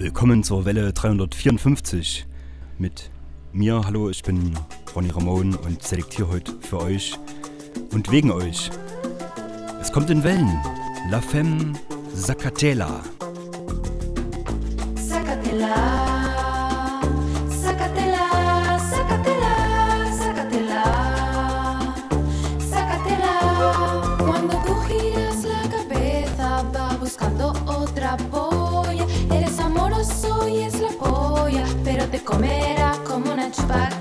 Willkommen zur Welle 354 mit mir. Hallo, ich bin Ronny Ramon und selektiere heute für euch und wegen euch. Es kommt in Wellen. La Femme Zacatela. Zacatela. Comerá como una chupaca.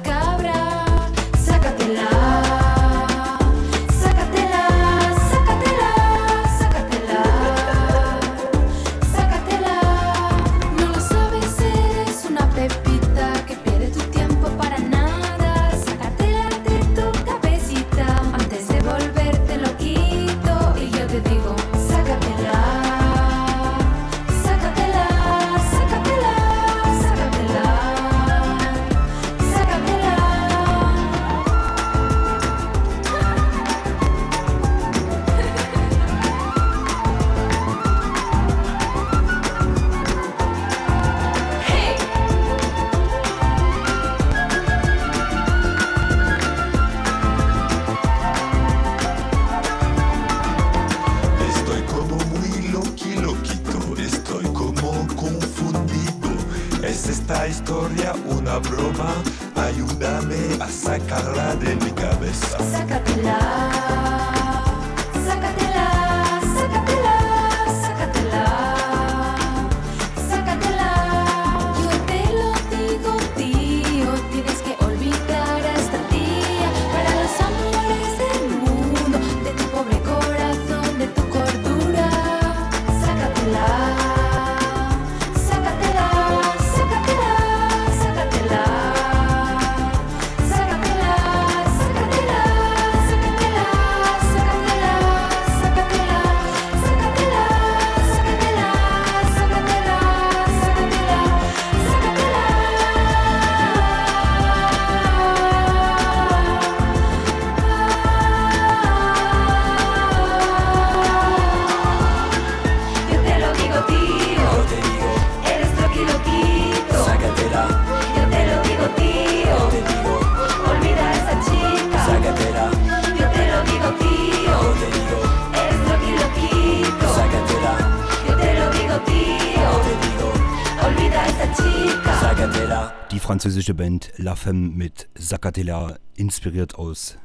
Femme mit Zacatela, inspiriert aus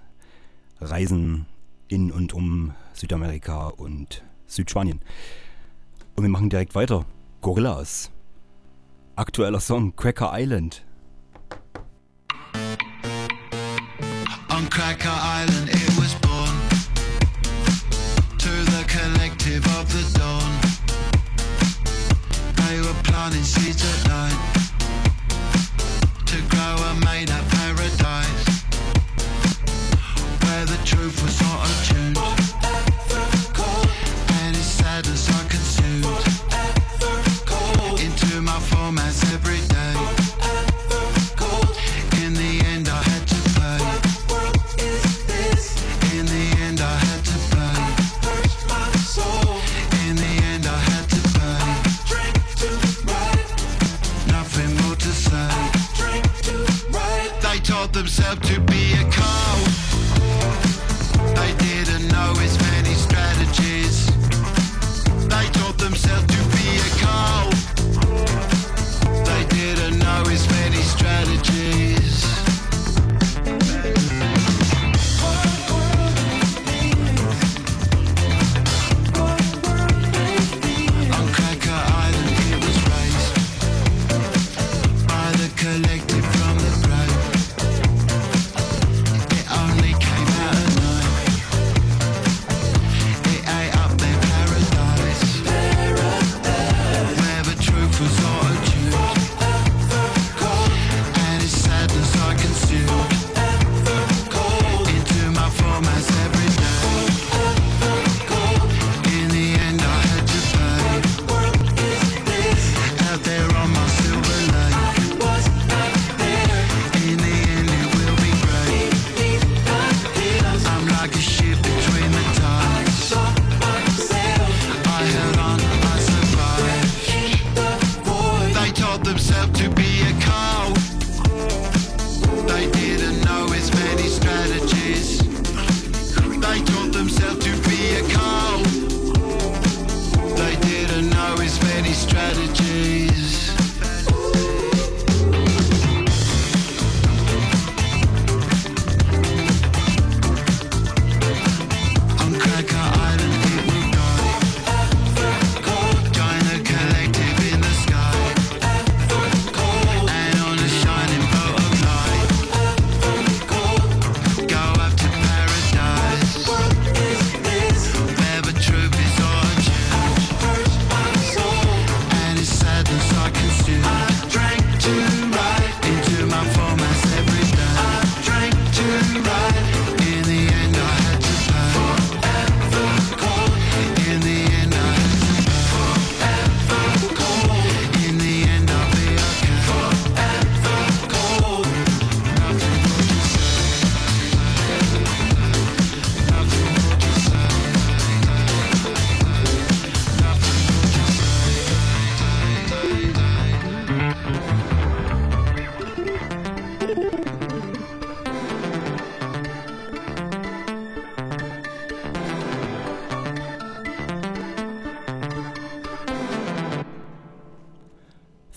Reisen in und um Südamerika und Südspanien. Und wir machen direkt weiter. Gorillas. Aktueller Song Cracker Island. On Cracker Island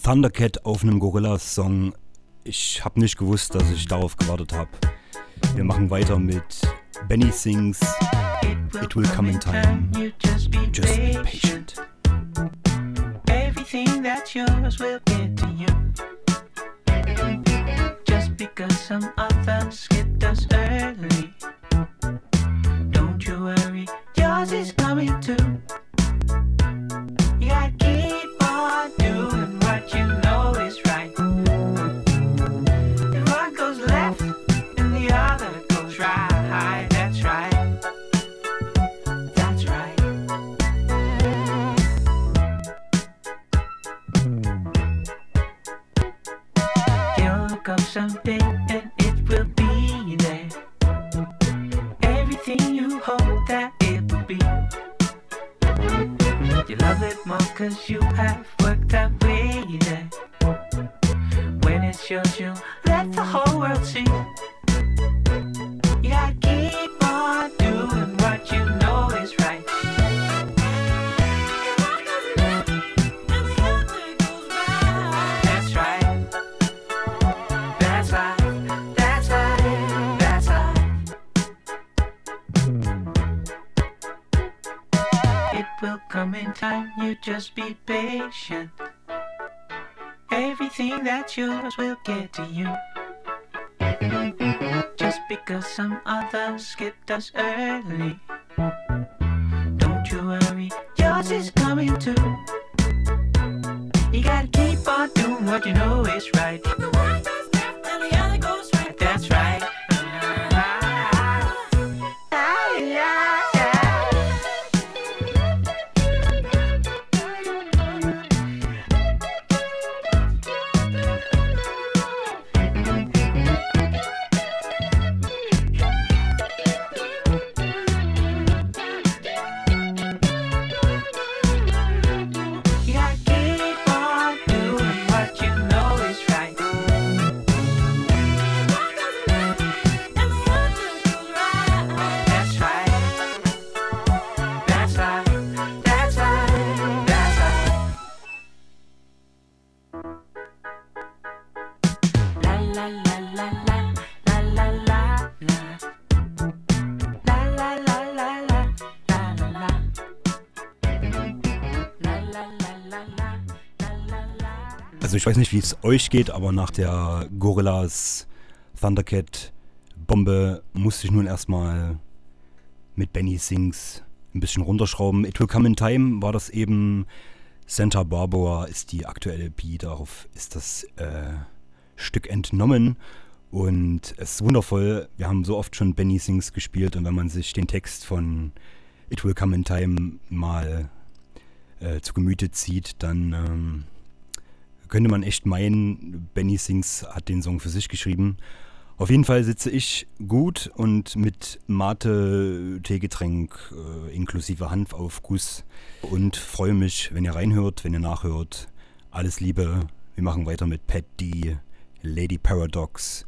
Thundercat auf einem Gorillas-Song. Ich habe nicht gewusst, dass ich darauf gewartet habe. Wir machen weiter mit Benny Sings It Will Come in Time. Just be patient. Everything that's yours will get to you. Just because some others skipped us early. Don't you worry, yours is coming too. Be patient. Everything that's yours will get to you. Just because some others skipped us early. Don't you worry, yours is coming too. You gotta keep on doing what you know is right. Weiß nicht, wie es euch geht, aber nach der Gorillas Thundercat Bombe musste ich nun erstmal mit Benny Sings ein bisschen runterschrauben. It Will Come in Time war das eben. Santa Barbara ist die aktuelle LP, darauf ist das äh, Stück entnommen. Und es ist wundervoll. Wir haben so oft schon Benny Sings gespielt und wenn man sich den Text von It Will Come in Time mal äh, zu Gemüte zieht, dann ähm, könnte man echt meinen, Benny Sings hat den Song für sich geschrieben. Auf jeden Fall sitze ich gut und mit Mate, Teegetränk äh, inklusive Hanfaufguss und freue mich, wenn ihr reinhört, wenn ihr nachhört. Alles Liebe. Wir machen weiter mit Pat D, Lady Paradox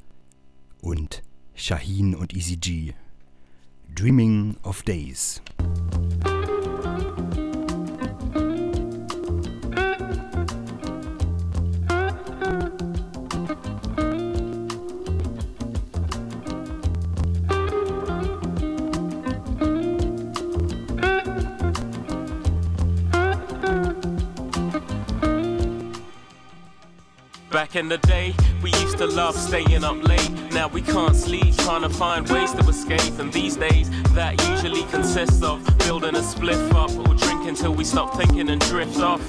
und Shaheen und Easy G. Dreaming of Days. Back in the day, we used to love staying up late. Now we can't sleep, trying to find ways to escape. And these days, that usually consists of building a spliff up or drinking till we stop thinking and drift off.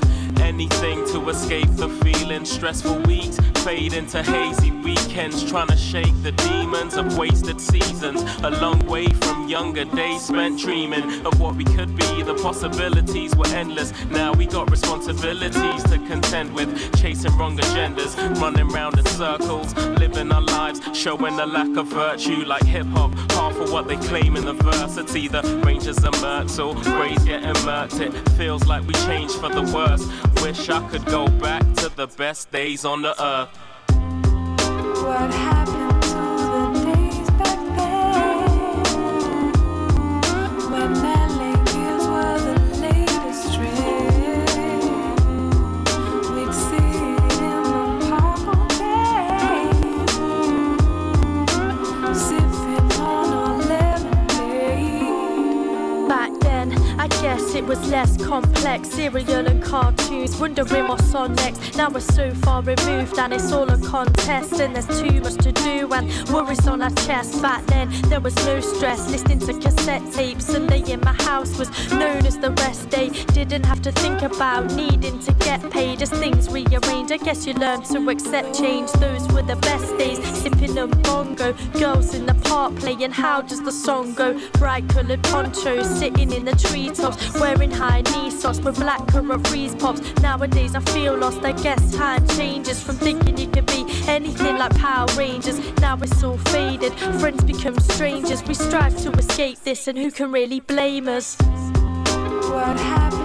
Anything to escape the feeling. Stressful weeks fade into hazy weekends. Trying to shake the demons of wasted seasons. A long way from younger days spent dreaming of what we could be. The possibilities were endless. Now we got responsibilities to contend with. Chasing wrong agendas. Running round in circles. Living our lives. Showing the lack of virtue like hip hop. Half of what they claim in the verse. It's either Rangers and or Grays getting murked. It feels like we changed for the worse. Wish I could go back to the best days on the earth. Cereal and cartoons, wondering what's on next. Now we're so far removed and it's all a contest, and there's too much to do and worries on our chest. Back then, there was no stress, listening to cassette tapes. Sunday in my house was known as the rest day. Didn't have to think about needing to get paid as things rearranged. I guess you learn to accept change. Those were the best days, sipping a bongo. Girls in the park playing, how does the song go? Bright coloured ponchos, sitting in the treetops, wearing high knee socks with black currant freeze pops. Nowadays I feel lost. I guess time changes from thinking you could be anything like Power Rangers. Now it's all faded. Friends become strangers. We strive to escape this, and who can really blame us? What happened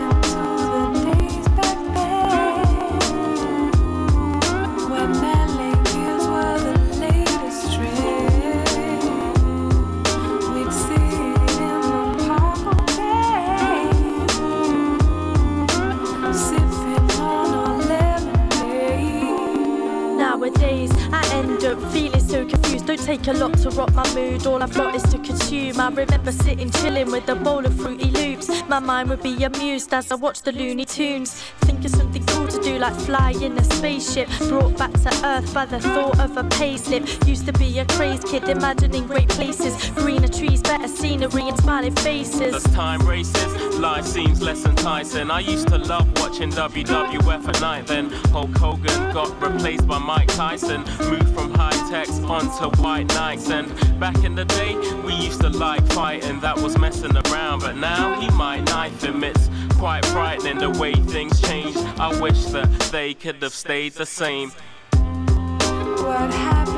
Don't take a lot to rock my mood. All I've got is to consume. I remember sitting chilling with a bowl of fruity loops. My mind would be amused as I watch the Looney Tunes. Think of something cool to do, like fly in a spaceship. Brought back to Earth by the thought of a payslip. Used to be a crazed kid, imagining great places. Greener trees, better scenery, and smiling faces. As time races, life seems less enticing. I used to love watching WWF at night. Then Hulk Hogan got replaced by Mike Tyson. Moved from high techs onto white nights. And back in the day, we used to like fighting. That was messing around. But now he might knife him. It's quite frightening the way things changed. I wish that they could have stayed the same. What happened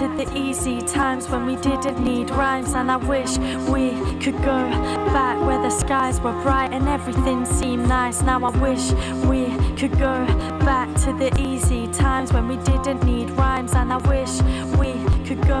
to the easy times when we didn't need rhymes. And I wish we could go back where the skies were bright and everything seemed nice. Now I wish we could go back to the easy times when we didn't need rhymes. And I wish we could go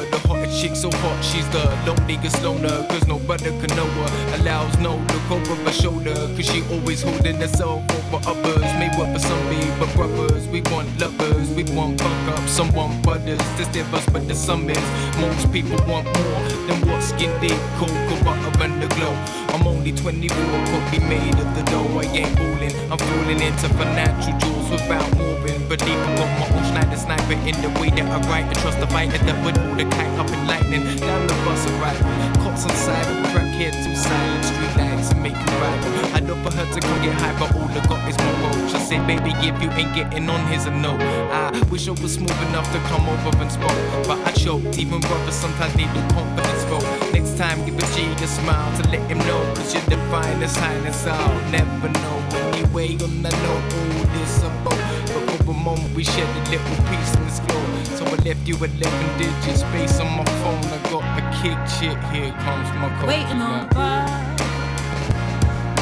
So hot, she's the loneliest loner. Cause no brother can know her. Allows no look over her shoulder. Cause she always holding herself over others. May work for some be, but brothers. We want lovers, we want fuck up. Some want brothers. This us, but the sum is most people want more than skin deep, cold, butter and the glow. I'm only 24, could be made of the dough. I ain't fooling, I'm falling into financial jewels without moving. But I got my own Schneider sniper in the way that I write and trust the fighter that would hold the kite up in lightning. Down the bus arrival, cops on side, crackhead too silent, street lights and make you rival. I know for her to come get high, but all I got is my roach. I say, baby, if you ain't getting on, here's a no. I wish I was smooth enough to come over and spoke, but I choked. Even brothers sometimes need the confidence vote. Next time, give a G a smile to let him know, cause you're the finest highness. I'll never know. Anyway, on the know all this about. But for a moment, we shared a little piece in this glow. So I left you 11 digits, space on my phone. I got a kick shit. Here comes my coach. Waiting on the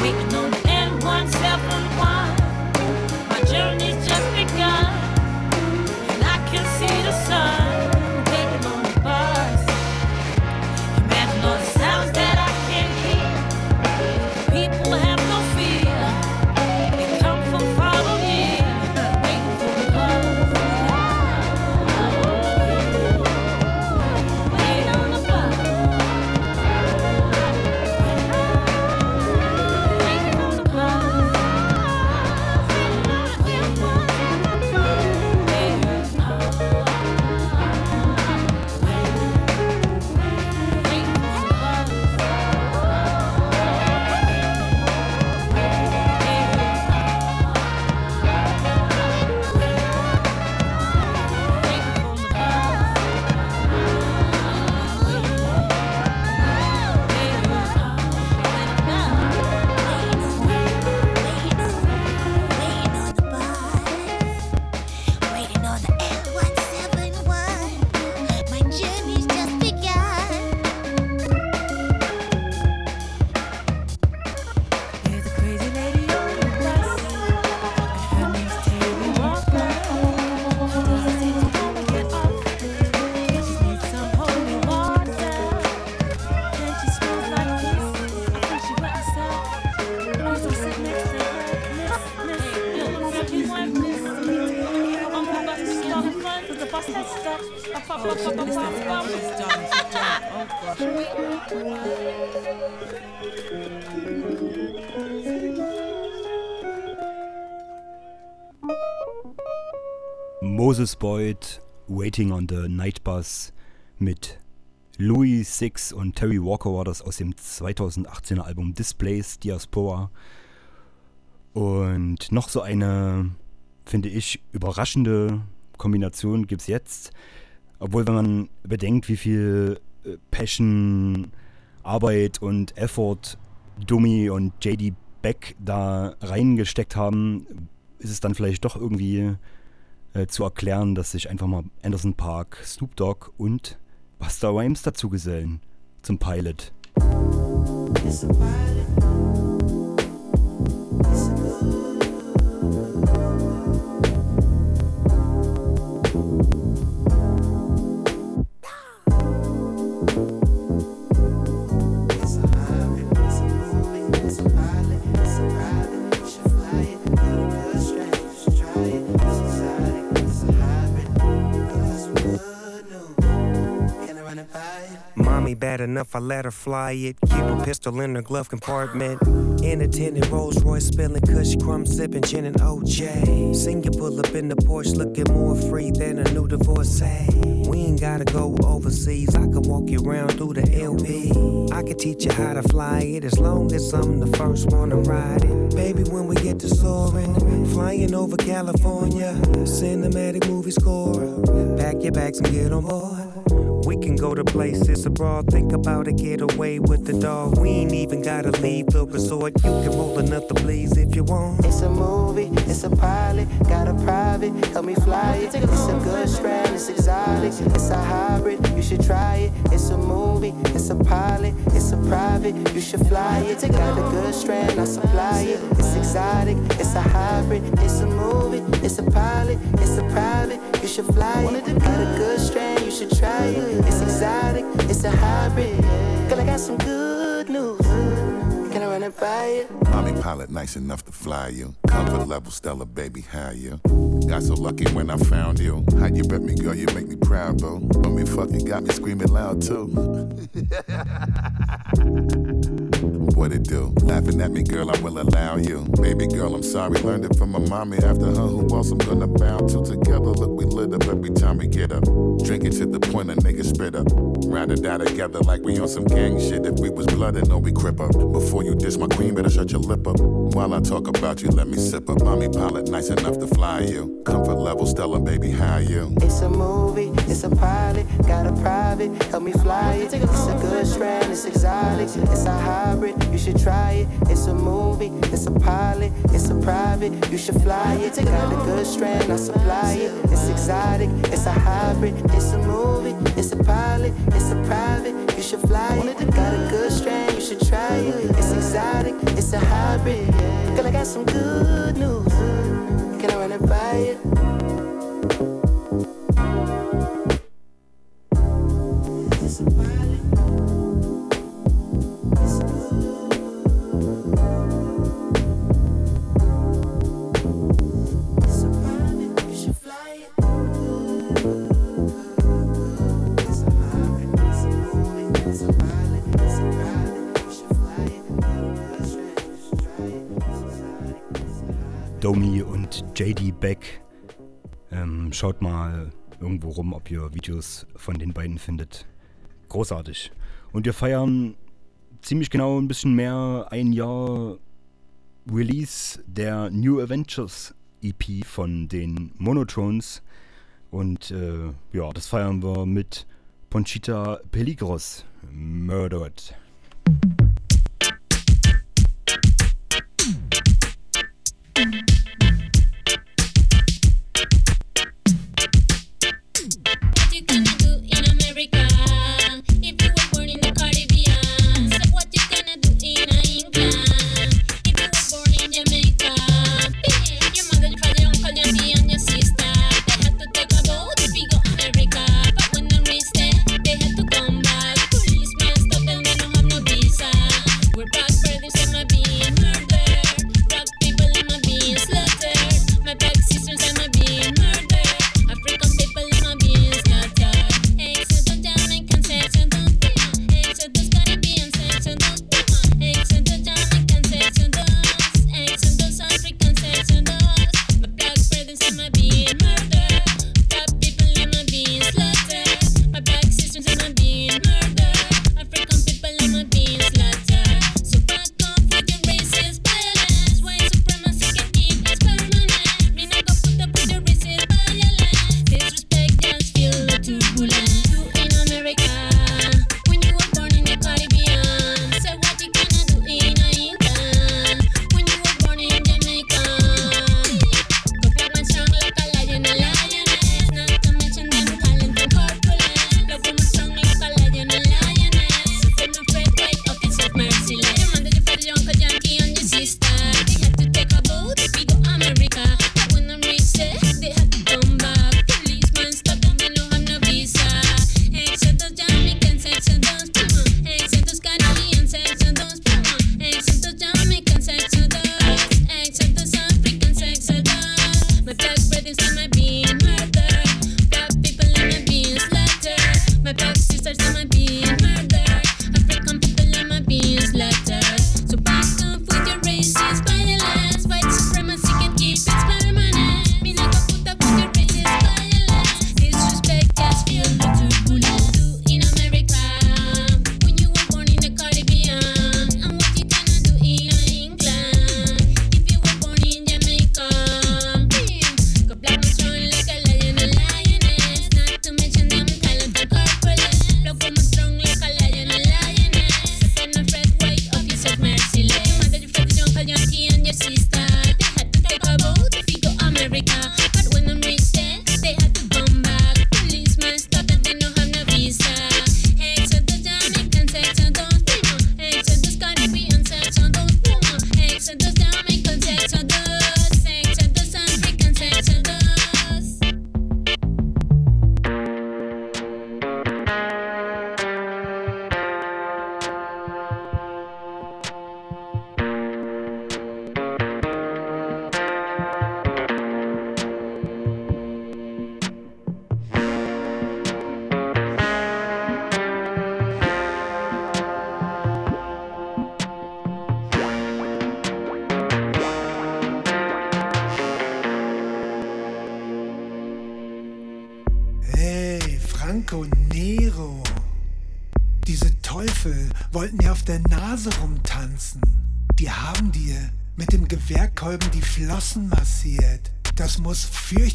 we know Waiting on the Night Bus mit Louis Six und Terry Walker war das aus dem 2018er Album Displays Diaspora. Und noch so eine, finde ich, überraschende Kombination gibt es jetzt. Obwohl, wenn man bedenkt, wie viel äh, Passion, Arbeit und Effort Dummy und JD Beck da reingesteckt haben, ist es dann vielleicht doch irgendwie äh, zu erklären, dass sich einfach mal Anderson Park, Snoop Dogg und Busta Rhymes dazu gesellen zum Pilot. Mommy bad enough, I let her fly it. Keep a pistol in her glove compartment. In a tinted Rolls Royce, spilling Kush crumbs, sipping gin and OJ. Sing you pull up in the Porsche, looking more free than a new divorcee. We ain't gotta go overseas, I can walk you around through the LP. I can teach you how to fly it as long as I'm the first one to ride it. Baby, when we get to soaring, flying over California, cinematic movie score. Pack your bags and get on board. We can go to places abroad, think about it, get away with the dog. We ain't even gotta leave the resort. You can roll another blaze if you want. It's a movie, it's a pilot, got a private, help me fly it. It's a good strand, it's exotic, it's a hybrid, you should try it. It's a movie, it's a pilot, it's a private, you should fly it. Got a good strand, I supply it. It's exotic, it's a hybrid, it's a movie, it's It's a pilot, it's a private. You should fly it. Got a good strain, you should try it. It's exotic, it's a hybrid. Girl, I got some good news. Can I run it by you? Mommy pilot nice enough to fly you. Comfort level stellar, baby, how you? Got so lucky when I found you. How you bet me, girl, you make me proud, bro. When fuck, you got me screaming loud too. what it do? Laughing at me, girl, I will allow you. Baby girl, I'm sorry, learned it from my mommy. After her, who else I'm gonna bow to? Together, look, we lit up every time we get up. Drinking to the point a nigga spit up. Or die together like we on some gang shit. If we was blooded, or we crip up. Before you diss my queen, better shut your lip up. While I talk about you, let me sip up. Mommy pilot, nice enough to fly you. Comfort level, Stella, baby, how you? It's a movie, it's a pilot, got a private, help me fly it. It's a good strand, it's exotic, it's a hybrid, you should try it. It's a movie, it's a pilot, it's a private, you should fly it. Got a good strand, I supply it. It's exotic, it's a hybrid, it's a movie, it's a pilot, it's a private, you should fly it. Got a good strand, you should try it. It's exotic, it's a hybrid. Girl, I got some good news. Can I run it by you? It's a JD Beck. Ähm, schaut mal irgendwo rum, ob ihr Videos von den beiden findet. Großartig. Und wir feiern ziemlich genau ein bisschen mehr ein Jahr Release der New Adventures EP von den Monotones. Und äh, ja, das feiern wir mit Ponchita Peligros. Murdered.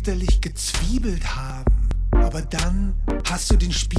Fürchterlich gezwiebelt haben. Aber dann hast du den Spieß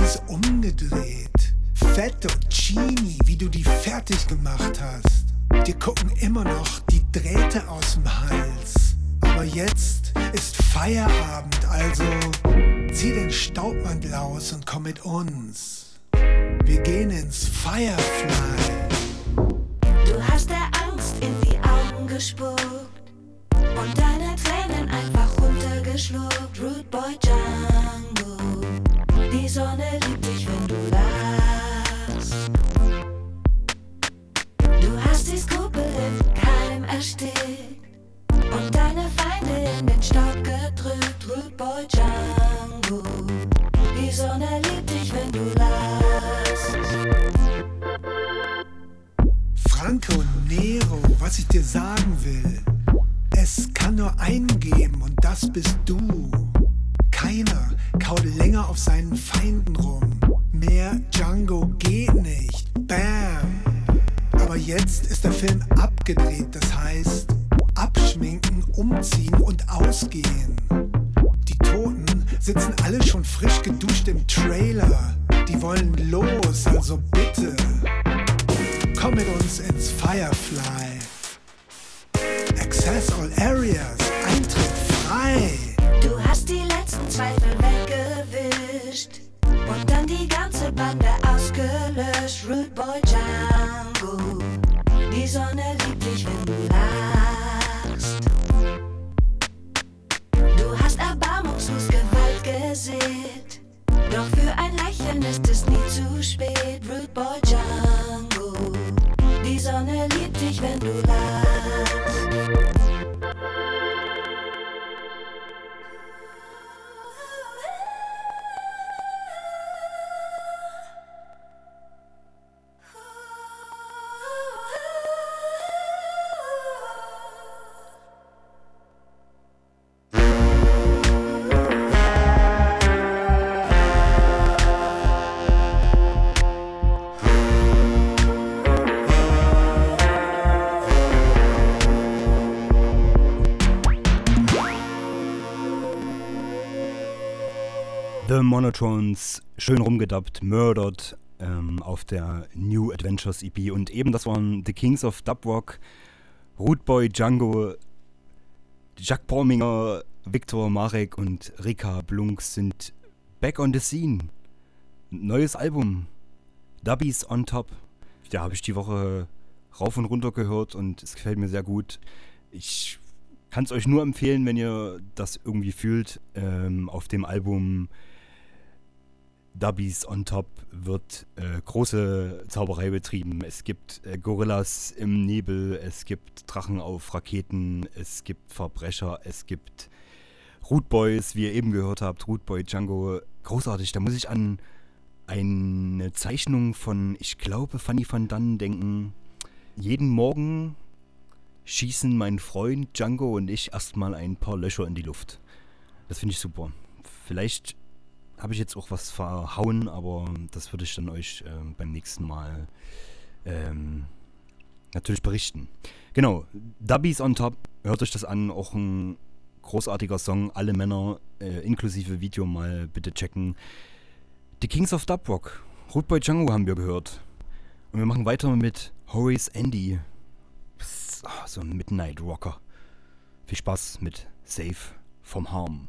The Monotones, schön rumgedubbt, murdered ähm, auf der New Adventures EP. Und eben, das waren The Kings of Dubrock, Rootboy, Django, Jack Porminger, Viktor Marek und Rika Blunks sind back on the scene. Neues Album, Dubbies on Top. Da habe ich die Woche rauf und runter gehört und es gefällt mir sehr gut. Ich kann es euch nur empfehlen, wenn ihr das irgendwie fühlt. Ähm, auf dem Album Dubbies on Top wird äh, große Zauberei betrieben. Es gibt äh, Gorillas im Nebel, es gibt Drachen auf Raketen, es gibt Verbrecher, es gibt Root Boys, wie ihr eben gehört habt, Root Boy Django. Großartig, da muss ich an eine Zeichnung von, ich glaube, Fanny van Dunn denken. Jeden Morgen schießen mein Freund Django und ich erstmal ein paar Löcher in die Luft. Das finde ich super. Vielleicht habe ich jetzt auch was verhauen, aber das würde ich dann euch äh, beim nächsten Mal ähm, natürlich berichten. Genau, Dubbies on Top, hört euch das an, auch ein großartiger Song, alle Männer äh, inklusive Video mal bitte checken. The Kings of Dubrock, Rootboy Django haben wir gehört. Und wir machen weiter mit Horace Andy. Ah, so ein Midnight Rocker. Viel Spaß mit Safe from Harm.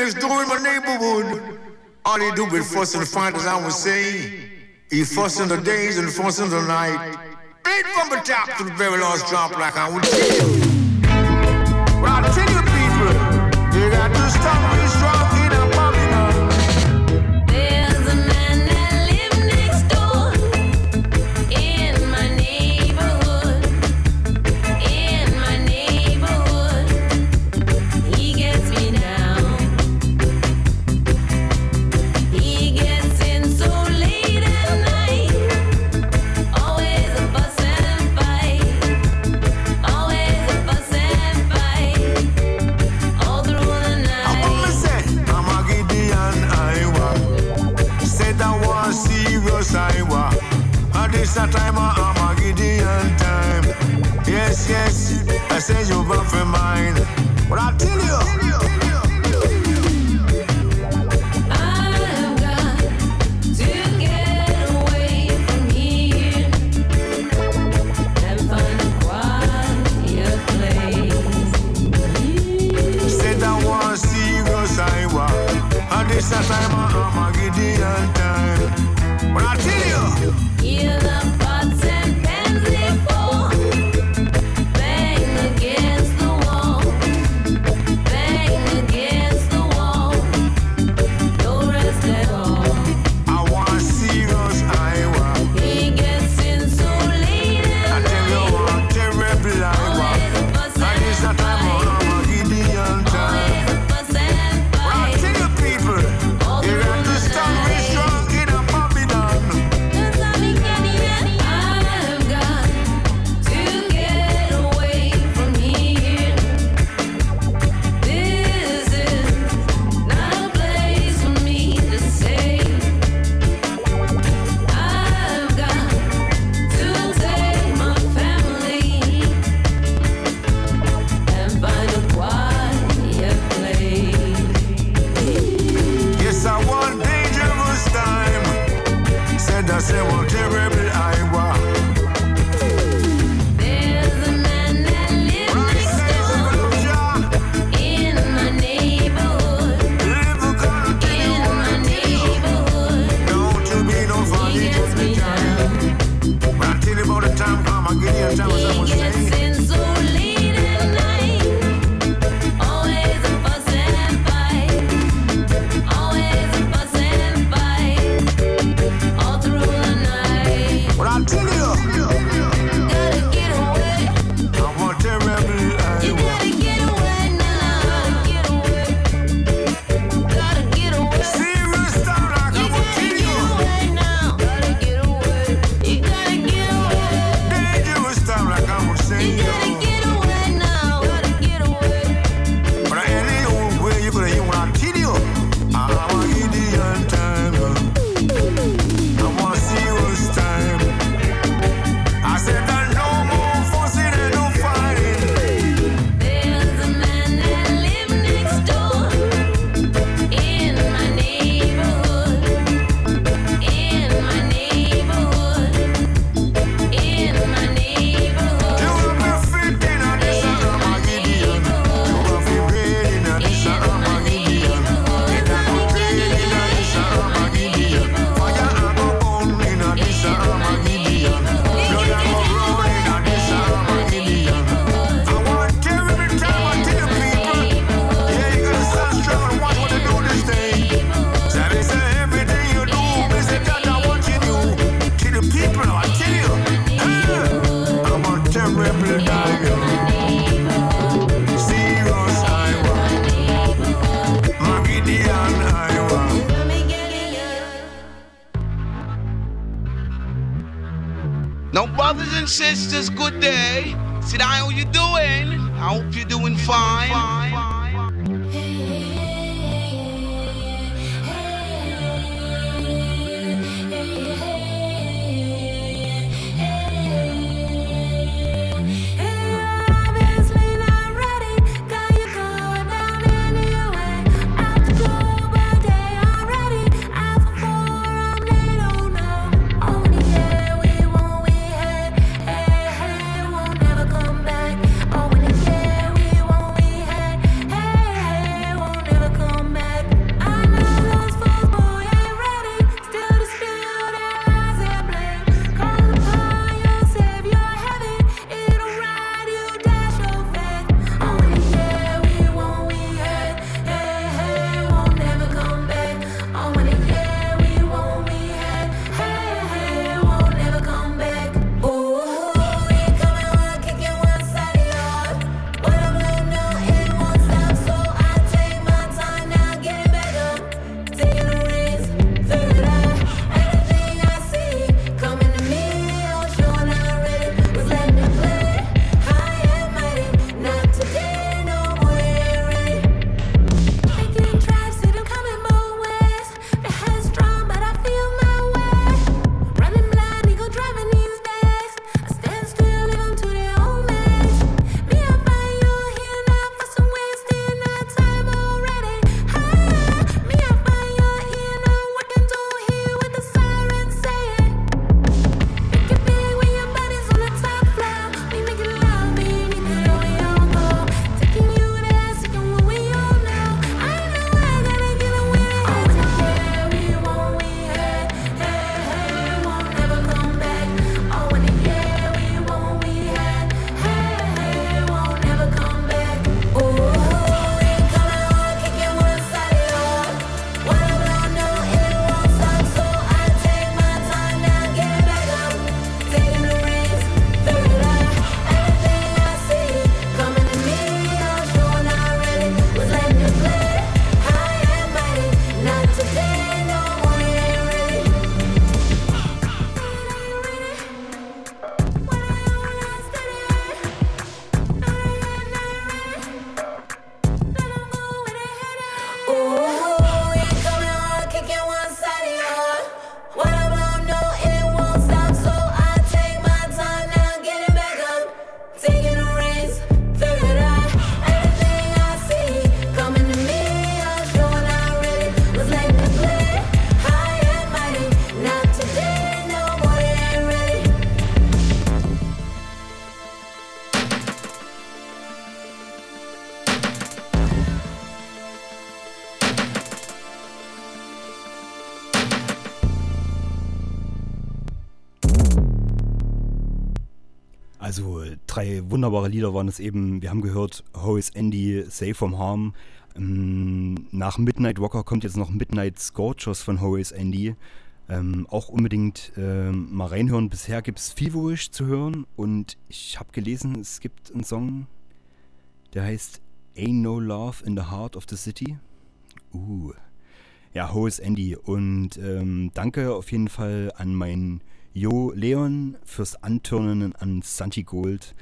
that's doing my neighborhood. All they do is fuss and fight, as I was saying. He fussing the days and fussing the night. Beat from the top to the very last drop, like I would tell you. I tell you, people, you got to stop this strong. wunderbare Lieder waren es eben, wir haben gehört, How is Andy, Safe from Harm. Ähm, nach Midnight Walker kommt jetzt noch Midnight Scorchers von How is Andy. Ähm, auch unbedingt ähm, mal reinhören. Bisher gibt es Feverish zu hören und ich habe gelesen, es gibt einen Song, der heißt Ain't No Love in the Heart of the City. Uh. Ja, hohes Andy und ähm, danke auf jeden Fall an meinen Jo Leon fürs Antörnen an Santi Gold.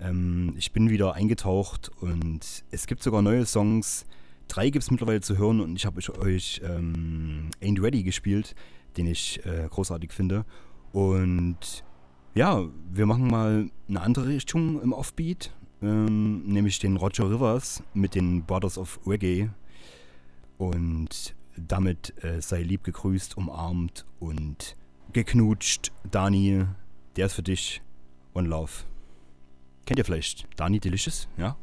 Ähm, ich bin wieder eingetaucht und es gibt sogar neue Songs. Drei gibt es mittlerweile zu hören und ich habe euch, ähm, Ain't Ready gespielt, den ich äh, großartig finde. Und ja, wir machen mal eine andere Richtung im Offbeat, ähm, nämlich den Roger Rivers mit den Brothers of Reggae. Und damit äh, sei lieb gegrüßt, umarmt und geknutscht. Dani, der ist für dich. One Love. Kennt ihr vielleicht Dani Delicious? Ja?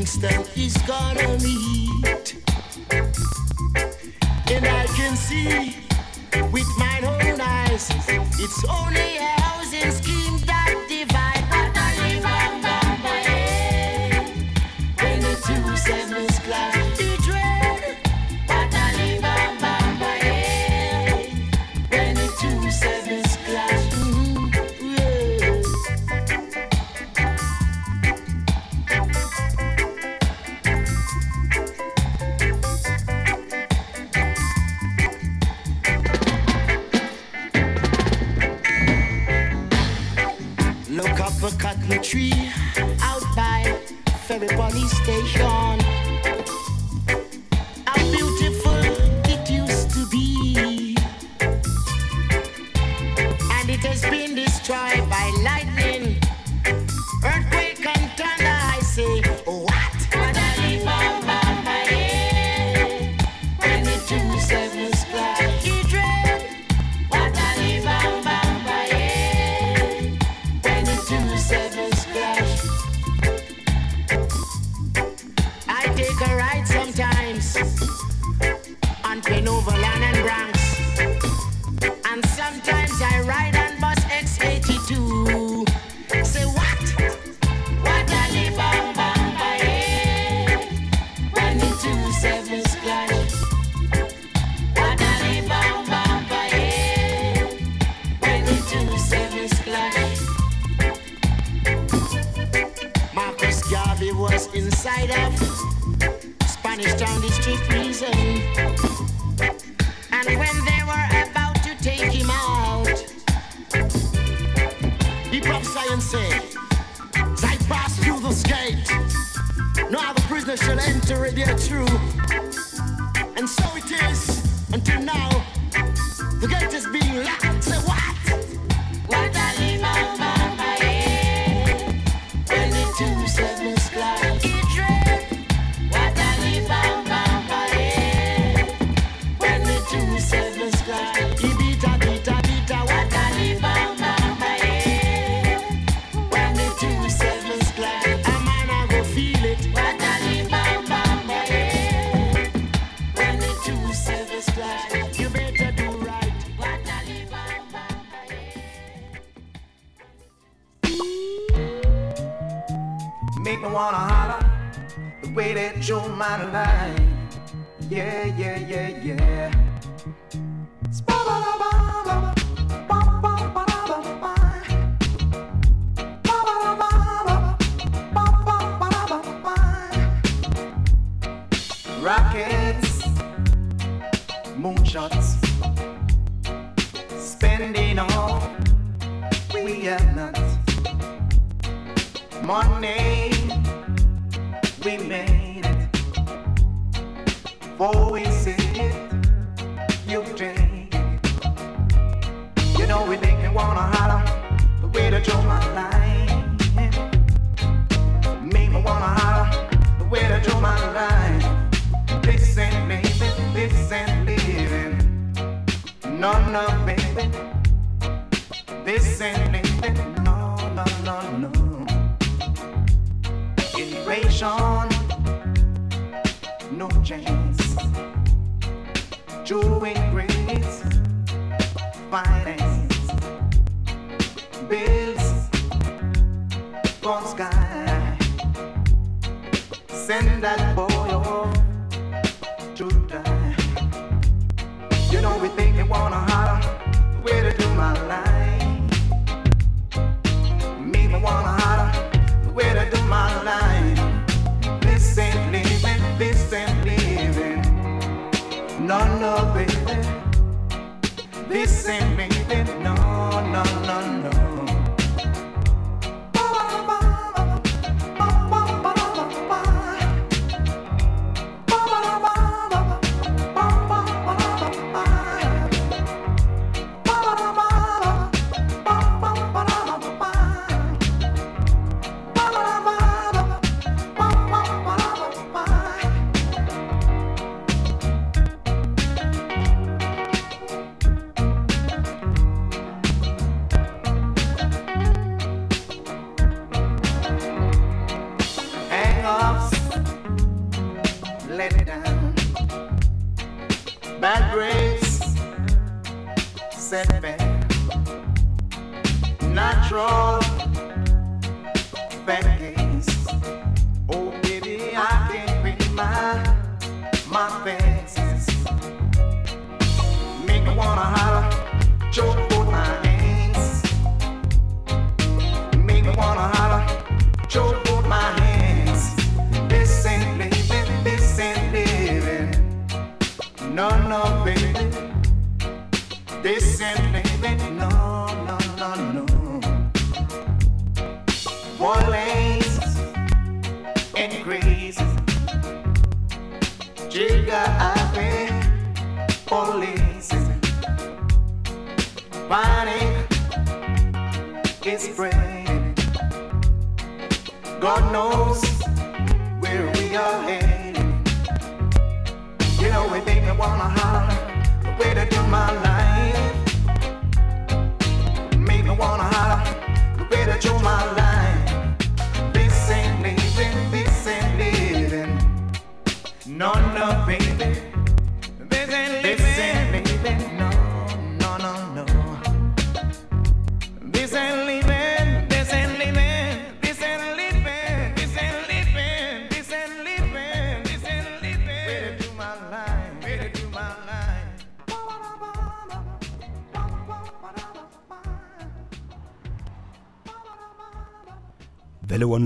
Kingston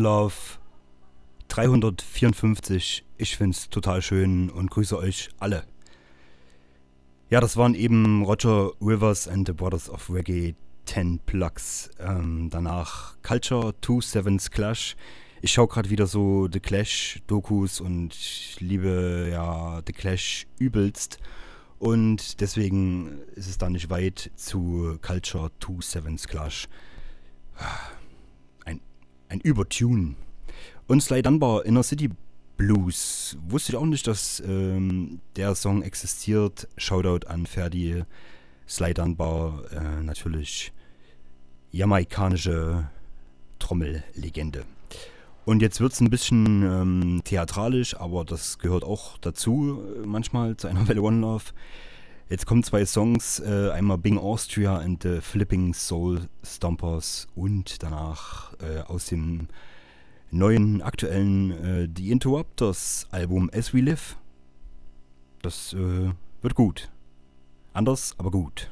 Umlauf 354. Ich finde es total schön und grüße euch alle. Ja, das waren eben Roger Rivers and the Brothers of Reggae 10 Plugs. Ähm, danach Culture, 2 Sevens Clash. Ich schaue gerade wieder so The Clash-Dokus und ich liebe ja The Clash übelst. Und deswegen ist es da nicht weit zu Culture 2 Sevens Clash. Ah ein Übertune. Und Sly Dunbar, Inner City Blues. Wusste ich auch nicht, dass ähm, der Song existiert. Shoutout an Ferdi. Sly Dunbar, äh, natürlich jamaikanische Trommellegende. Und jetzt wird es ein bisschen ähm, theatralisch, aber das gehört auch dazu, äh, manchmal zu einer Welle One Love. Jetzt kommen zwei Songs, äh, einmal Bing Austria and the Flipping Soul Stompers und danach äh, aus dem neuen aktuellen äh, The Interrupters Album As We Live. Das äh, wird gut. Anders, aber gut.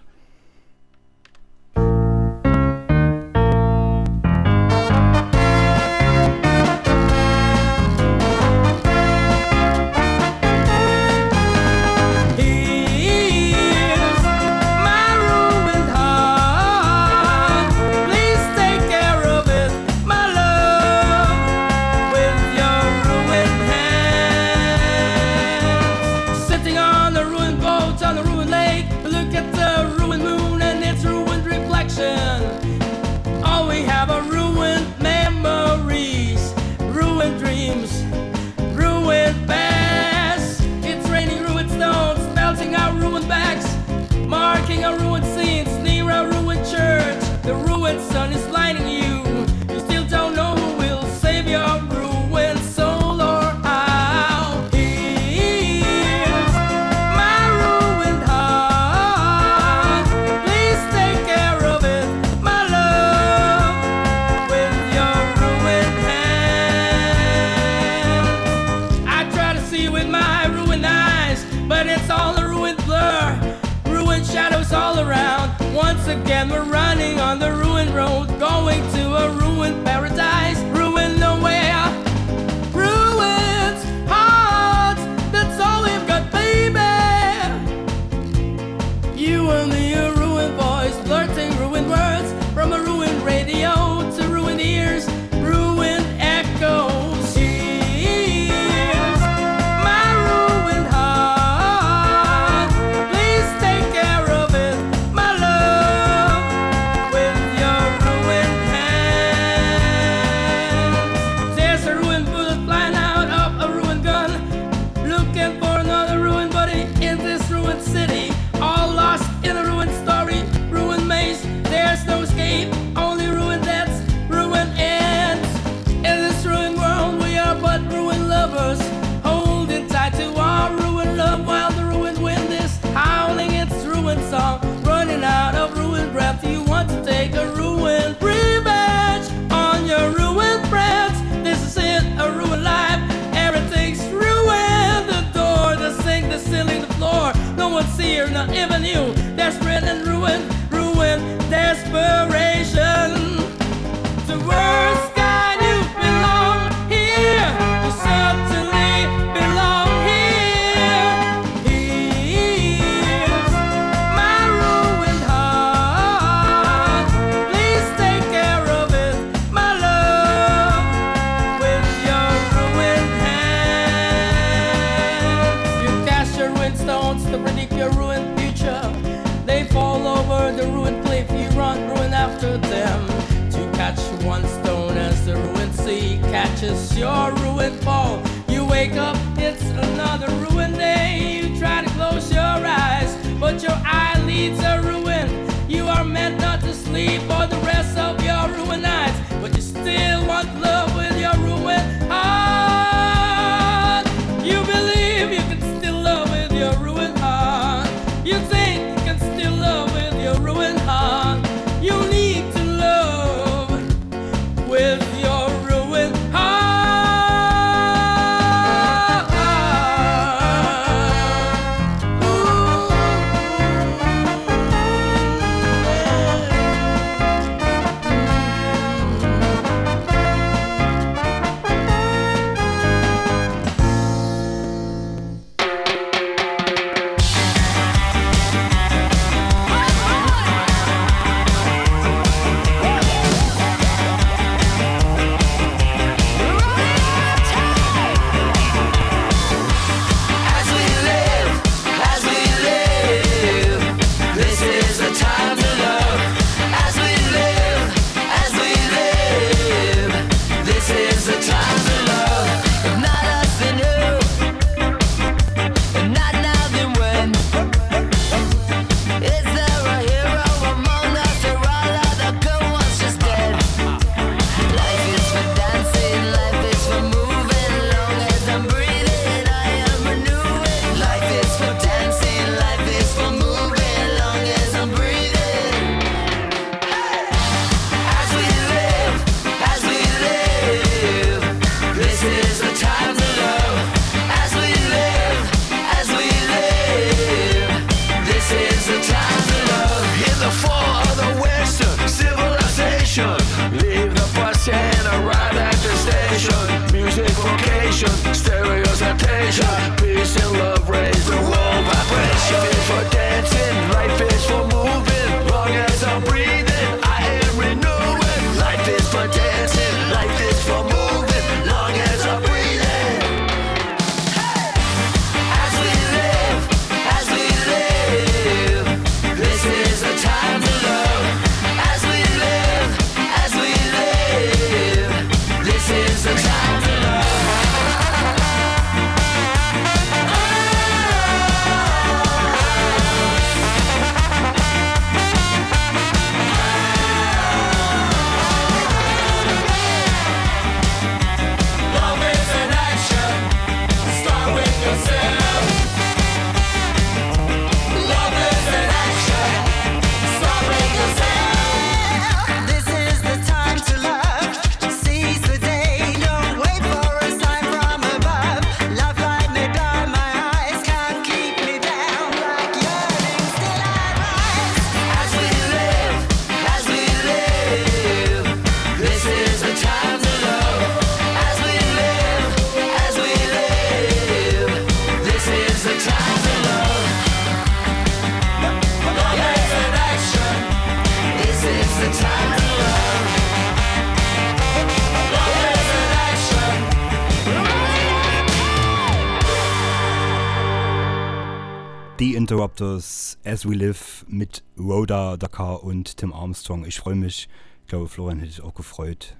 Raptors, As We Live mit Rhoda Dakar und Tim Armstrong. Ich freue mich. Ich glaube, Florian hätte sich auch gefreut.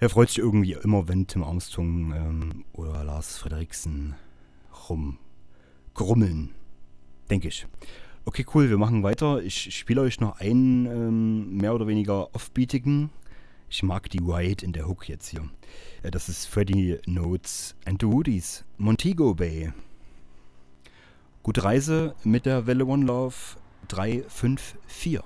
Er freut sich irgendwie immer, wenn Tim Armstrong ähm, oder Lars Frederiksen rumgrummeln. Denke ich. Okay, cool, wir machen weiter. Ich spiele euch noch einen ähm, mehr oder weniger offbeatigen. Ich mag die Ride in der Hook jetzt hier. Äh, das ist Freddy Notes and the Woodies, Montego Bay. Gute Reise mit der Welle One Love 354.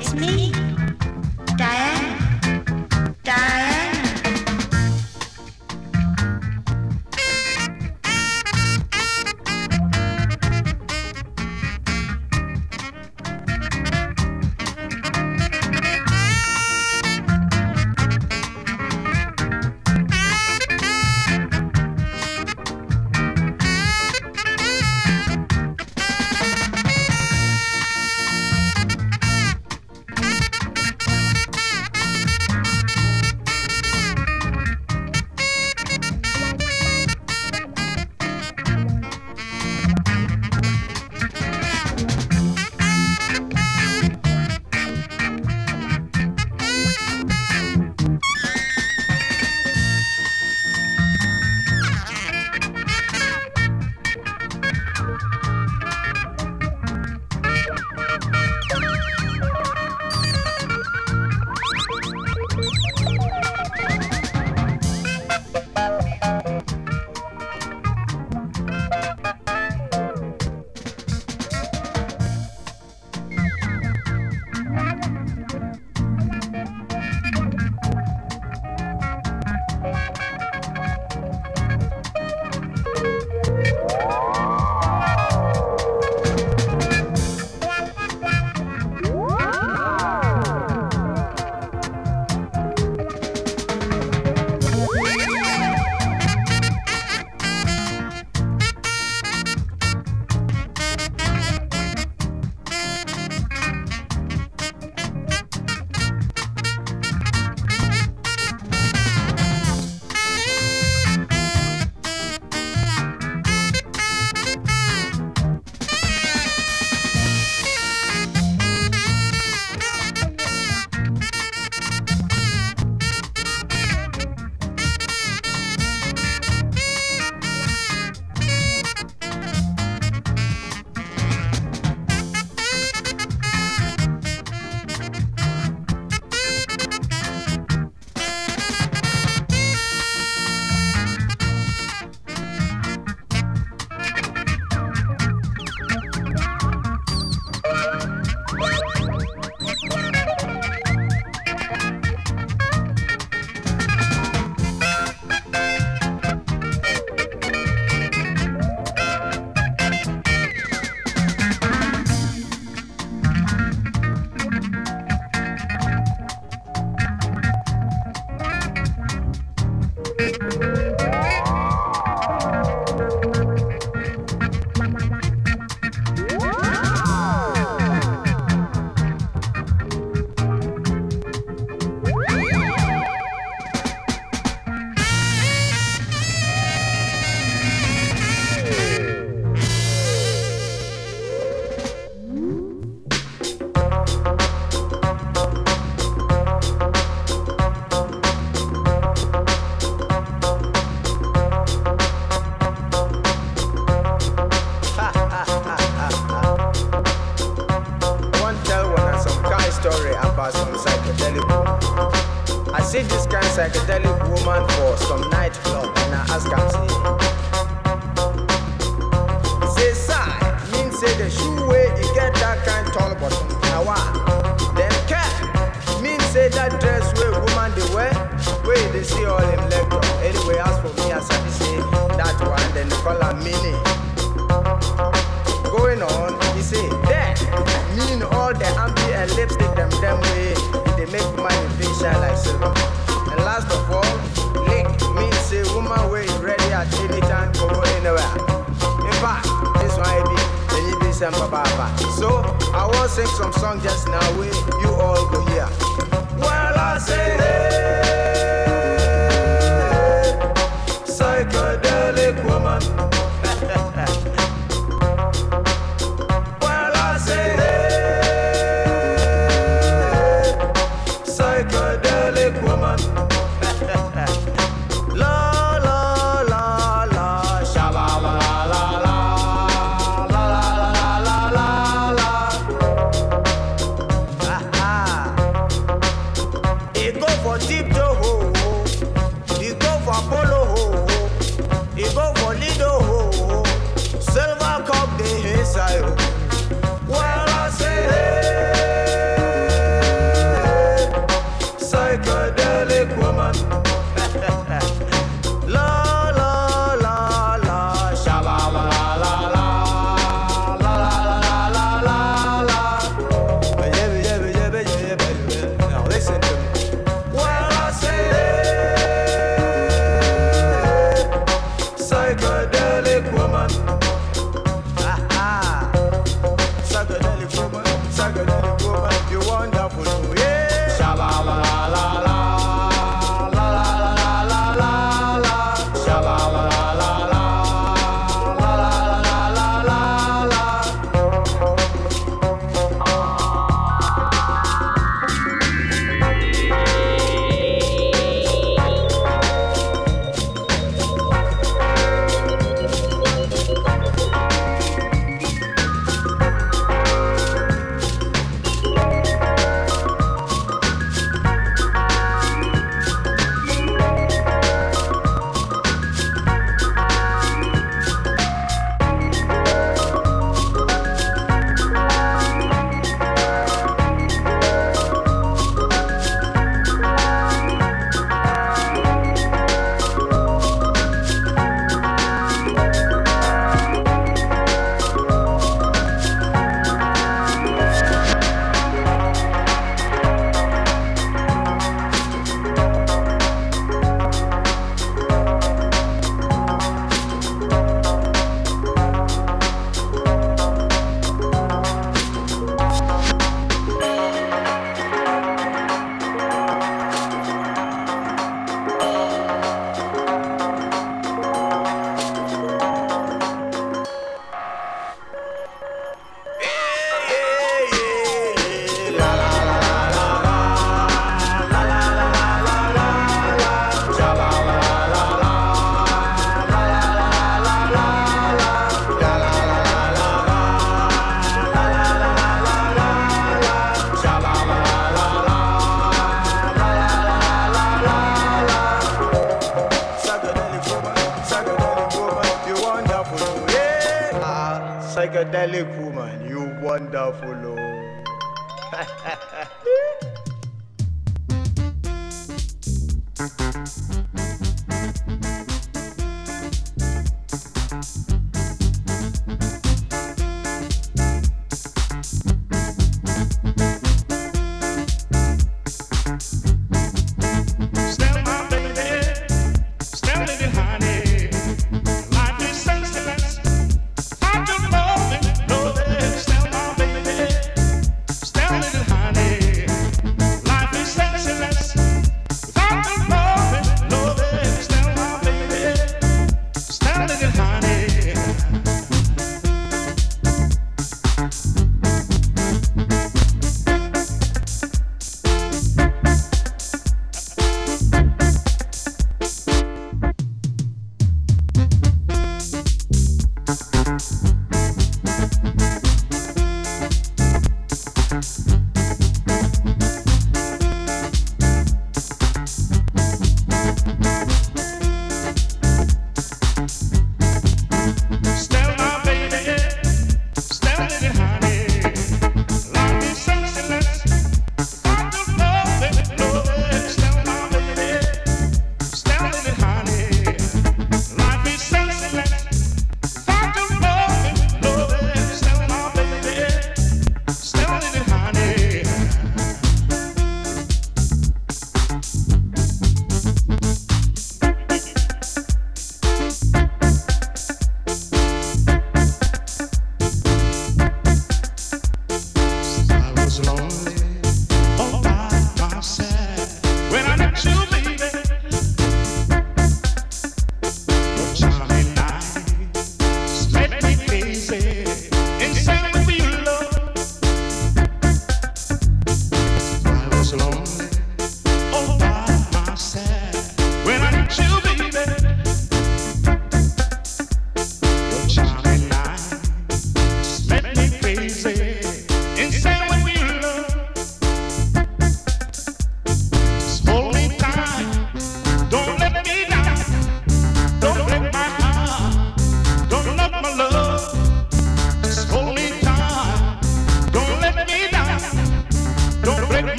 It's me,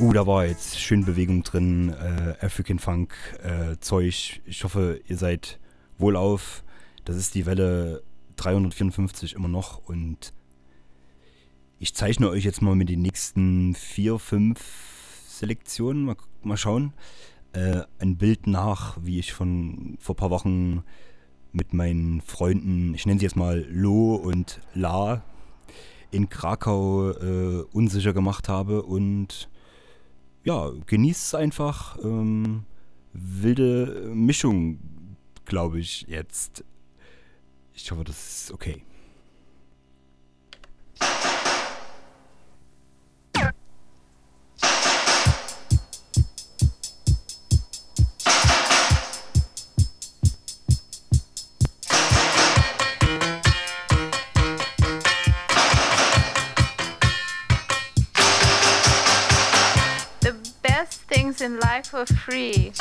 Uh, da war jetzt schön Bewegung drin, äh, African Funk äh, Zeug. Ich hoffe, ihr seid wohlauf. Das ist die Welle 354 immer noch und ich zeichne euch jetzt mal mit den nächsten vier, fünf Selektionen, mal, mal schauen, äh, ein Bild nach, wie ich von vor paar Wochen mit meinen Freunden, ich nenne sie jetzt mal Lo und La, in Krakau äh, unsicher gemacht habe und ja, genießt es einfach. Ähm, wilde Mischung, glaube ich, jetzt. Ich hoffe, das ist okay. Are free,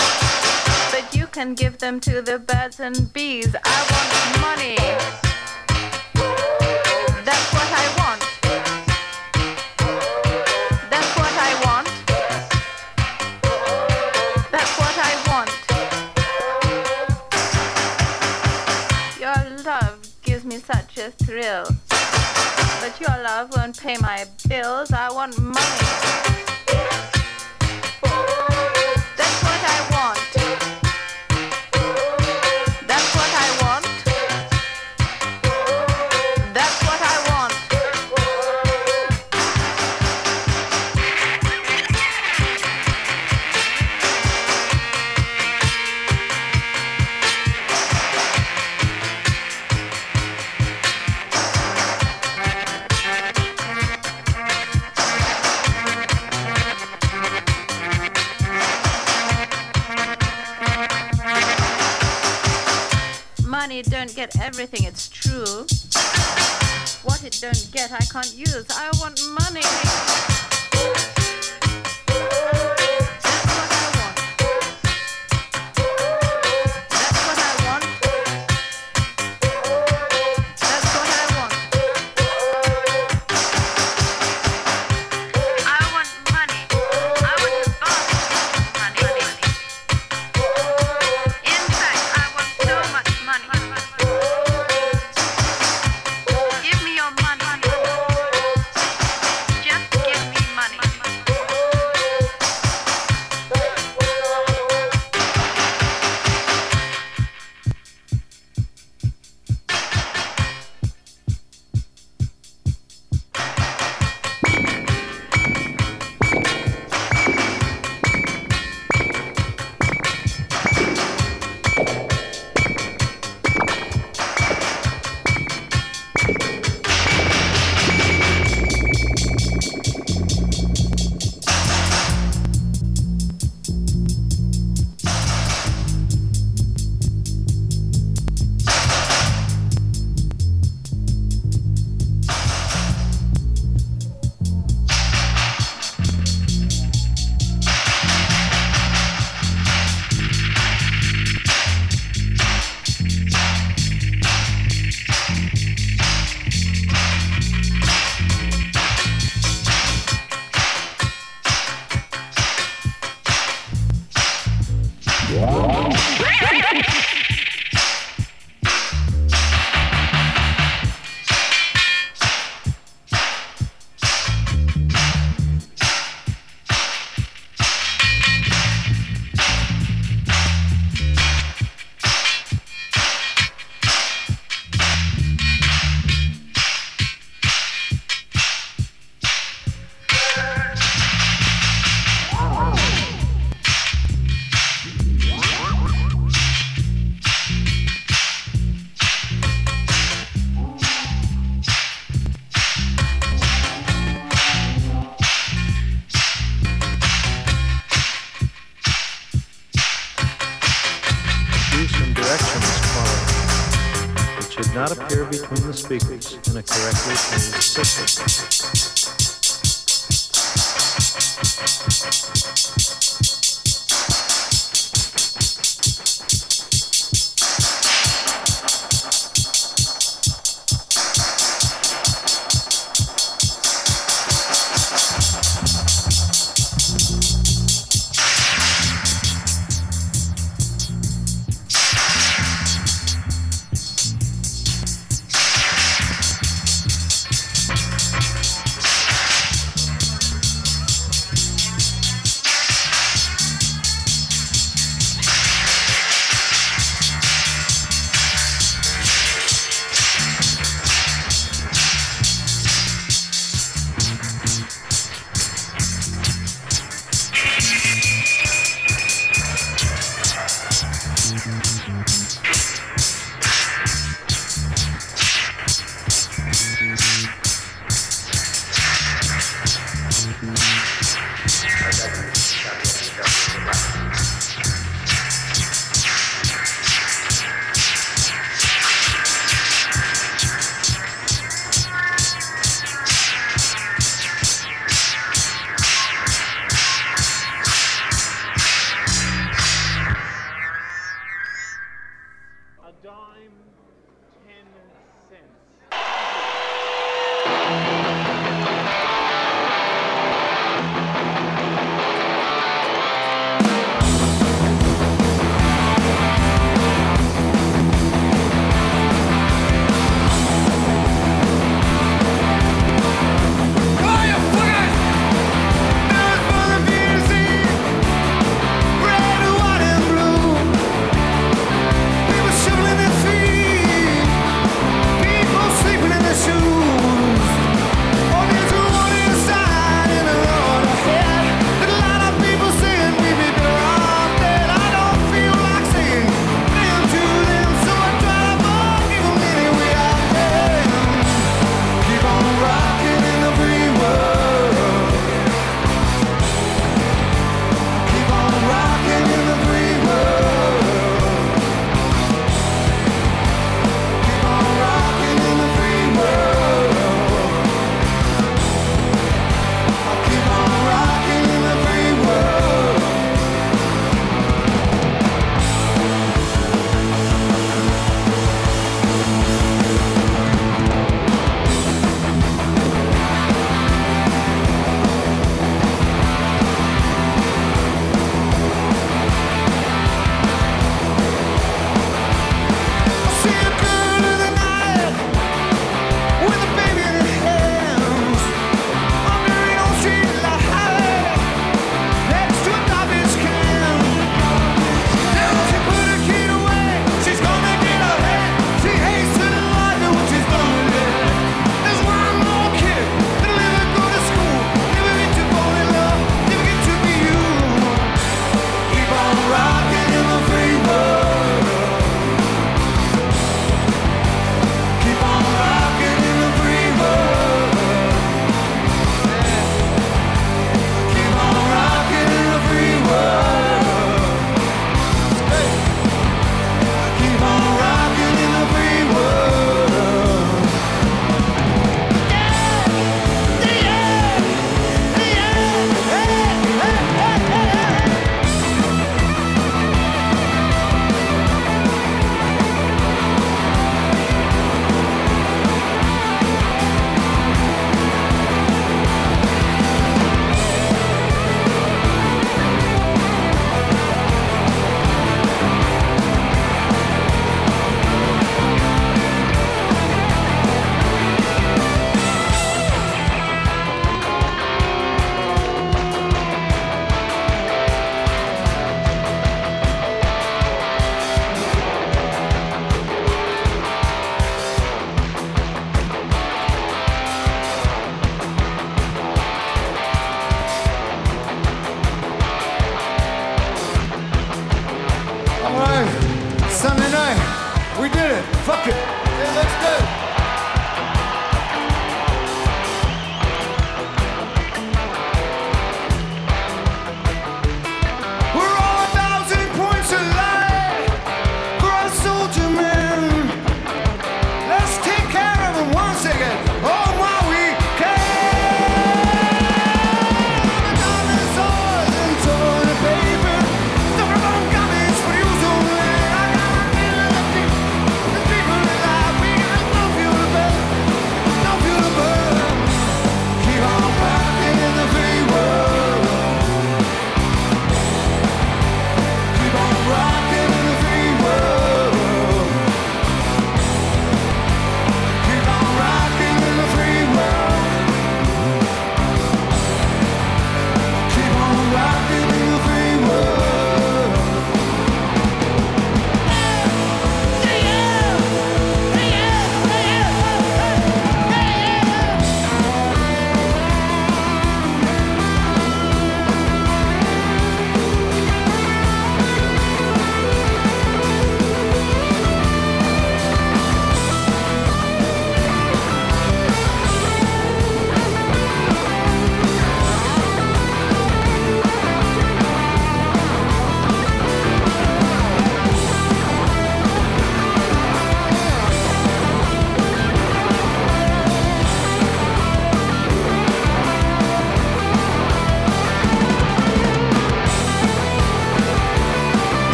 but you can give them to the birds and bees. I want money. That's what I want. That's what I want. That's what I want. Your love gives me such a thrill. But your love won't pay my bills. I want money. Get everything, it's true. What it don't get, I can't use. I want money.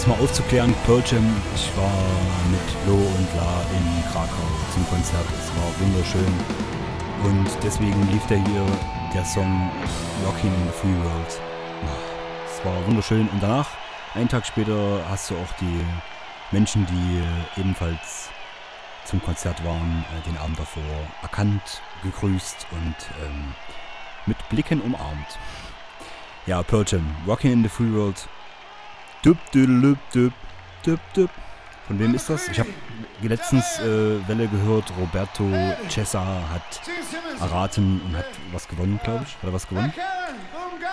Das mal aufzuklären, Pearl Jam, ich war mit Lo und La in Krakau zum Konzert. Es war wunderschön. Und deswegen lief da hier der Song Rocking in the Free World. Es war wunderschön. Und danach, einen Tag später, hast du auch die Menschen, die ebenfalls zum Konzert waren, äh, den Abend davor erkannt, gegrüßt und ähm, mit Blicken umarmt. Ja, Pearl Jam, Rocking in the Free World. Dup, düdelüp, dup, dup, dup. Von wem ist das? Ich habe letztens äh, Welle gehört, Roberto Cessa hat erraten und hat was gewonnen, glaube ich. Hat er was gewonnen?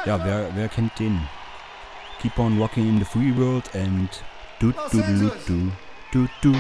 Ja, wer, wer kennt den? Keep on rocking in the free world and du du du du du du.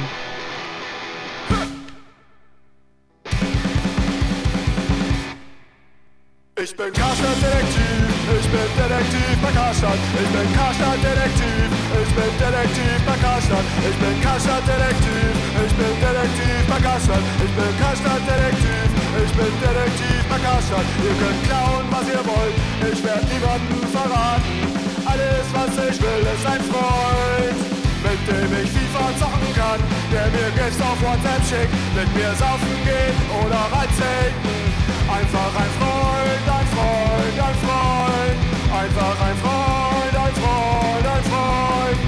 Ich bin Karstadt Detektiv, ich bin Detektiv bei Karstadt. Ich bin Karstadt Detektiv, ich bin Detektiv bei Karstadt. Ich bin Karstadt Detektiv, ich bin Detektiv bei Karstadt. Ich bin Karstadt Detektiv, ich bin Detektiv bei Karstadt. Ihr könnt klauen, was ihr wollt, ich werd niemanden verraten. Alles, was ich will, ist ein Freund, mit dem ich FIFA zocken kann, der mir Gifts auf WhatsApp schickt, mit mir saufen geht oder reinzelten. Einfach ein Freund, Freund, ein Freund. Einfach ein Freund, ein Freund, ein Freund.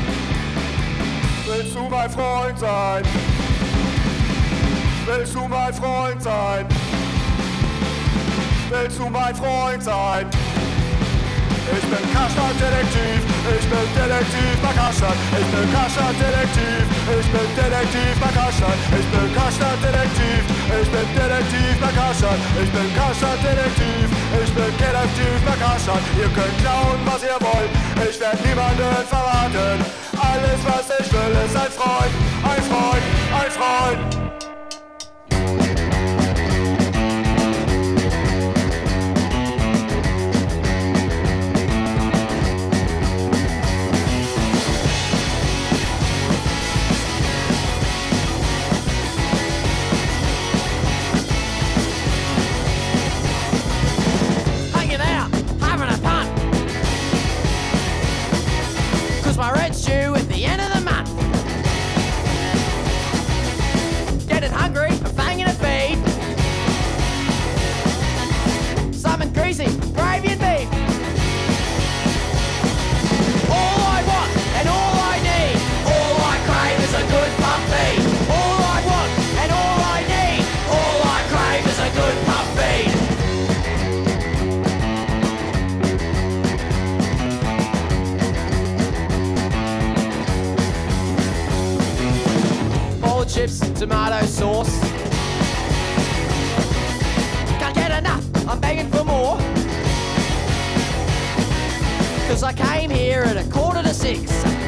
Willst du mein Freund sein? Willst du mein Freund sein? Willst du mein Freund sein? Ich bin Karstadt Detektiv, ich bin Detektiv bei Karstadt. Ich bin Karstadt Detektiv, ich bin Detektiv bei Karstadt. Ich bin Karstadt Detektiv, ich bin Detektiv bei Karstadt. Ich bin Karstadt Detektiv, ich bin Detektiv bei Karstadt. Ihr könnt klauen, was ihr wollt, ich werde niemanden verraten. Alles, was ich will, ist ein Freund, ein Freund, ein Freund. Tomato sauce. Can't get enough, I'm begging for more. Cause I came here at a quarter to six. And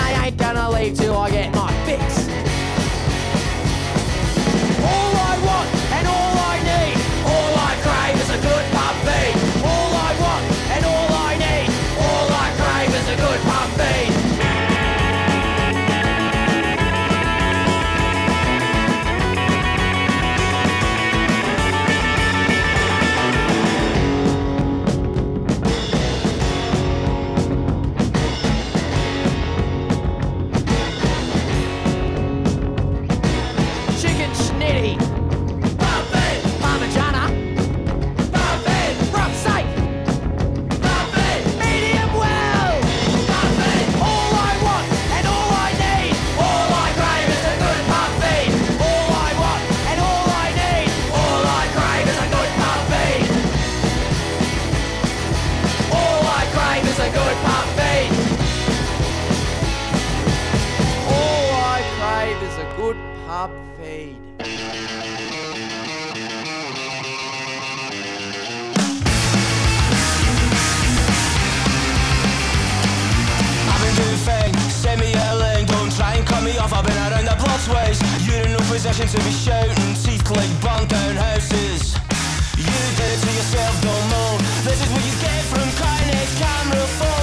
I ain't gonna leave till I get my fix. Good feed. I've been doing fake, send me don't try and cut me off, I've been around the You're to be shouting, teeth click, burnt down houses. You did it to yourself, don't moan This is what you get from kindness, camera phones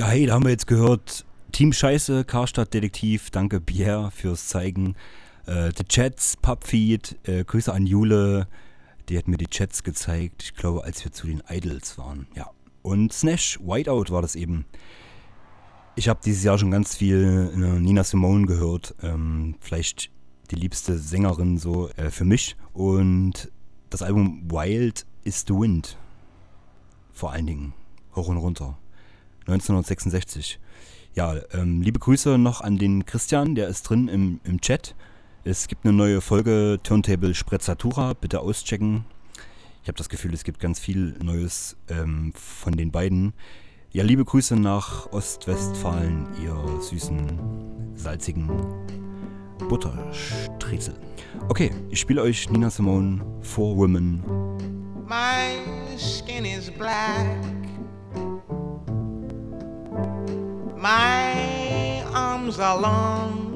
Ja, hey, da haben wir jetzt gehört Team Scheiße, Karstadt Detektiv, danke Pierre fürs Zeigen. Äh, The Chats, Pubfeed, äh, Grüße an Jule, die hat mir die Chats gezeigt, ich glaube, als wir zu den Idols waren. Ja. Und Snash, Whiteout war das eben. Ich habe dieses Jahr schon ganz viel Nina Simone gehört. Ähm, vielleicht die liebste Sängerin so äh, für mich. Und das Album Wild is the Wind. Vor allen Dingen. Hoch und runter. 1966. Ja, ähm, liebe Grüße noch an den Christian, der ist drin im, im Chat. Es gibt eine neue Folge Turntable Sprezzatura, bitte auschecken. Ich habe das Gefühl, es gibt ganz viel Neues ähm, von den beiden. Ja, liebe Grüße nach Ostwestfalen, ihr süßen, salzigen Butterstrezel. Okay, ich spiele euch Nina Simone, Four Women. My skin is black. My arms are long.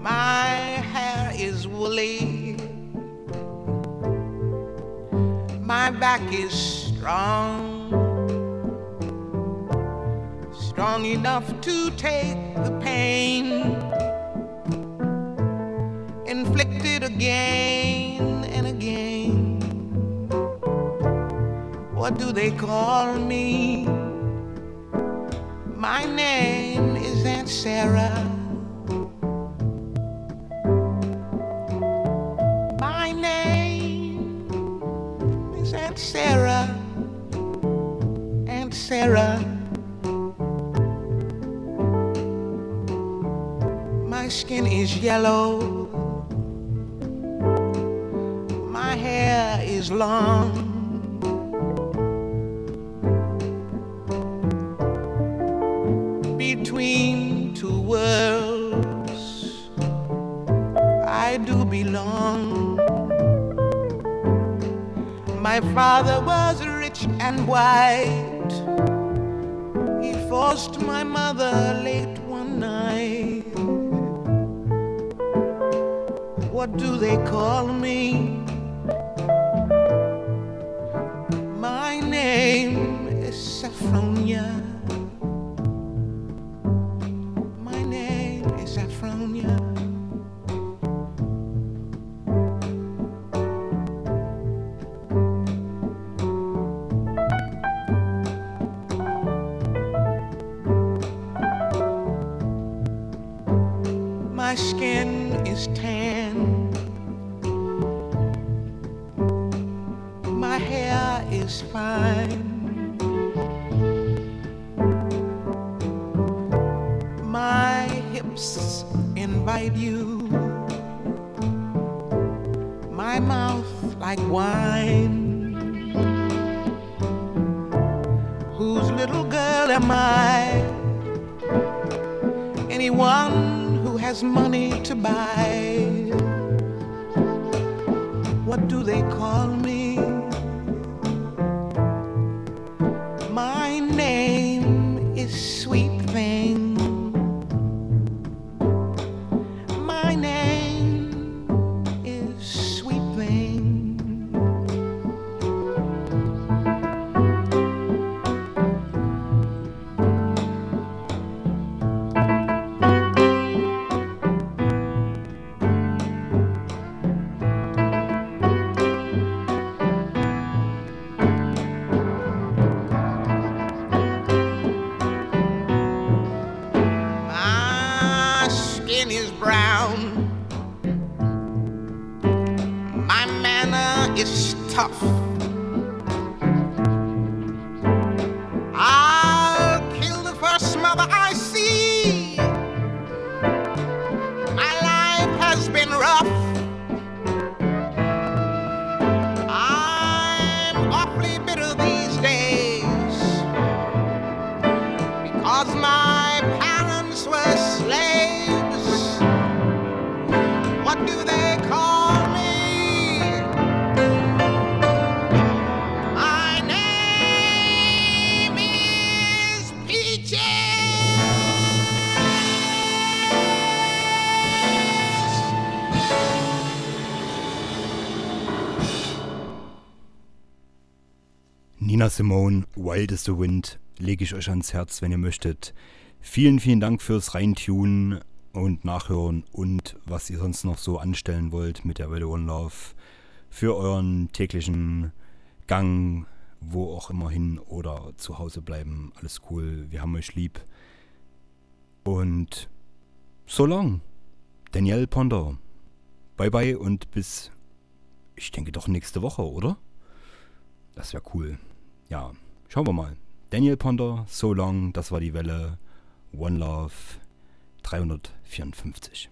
My hair is woolly. My back is strong. Strong enough to take the pain inflicted again What do they call me? My name is Aunt Sarah. My name is Aunt Sarah. Aunt Sarah. My skin is yellow. My hair is long. My father was rich and white. He forced my mother late one night. What do they call me? Simone, Wild is the Wind, lege ich euch ans Herz, wenn ihr möchtet. Vielen, vielen Dank fürs Reintunen und Nachhören und was ihr sonst noch so anstellen wollt mit der Radio One Love für euren täglichen Gang, wo auch immer hin oder zu Hause bleiben. Alles cool, wir haben euch lieb. Und so long. Daniel Ponder. Bye bye und bis, ich denke doch nächste Woche, oder? Das wäre cool. Ja, schauen wir mal. Daniel Ponder, So Long, das war die Welle. One Love 354.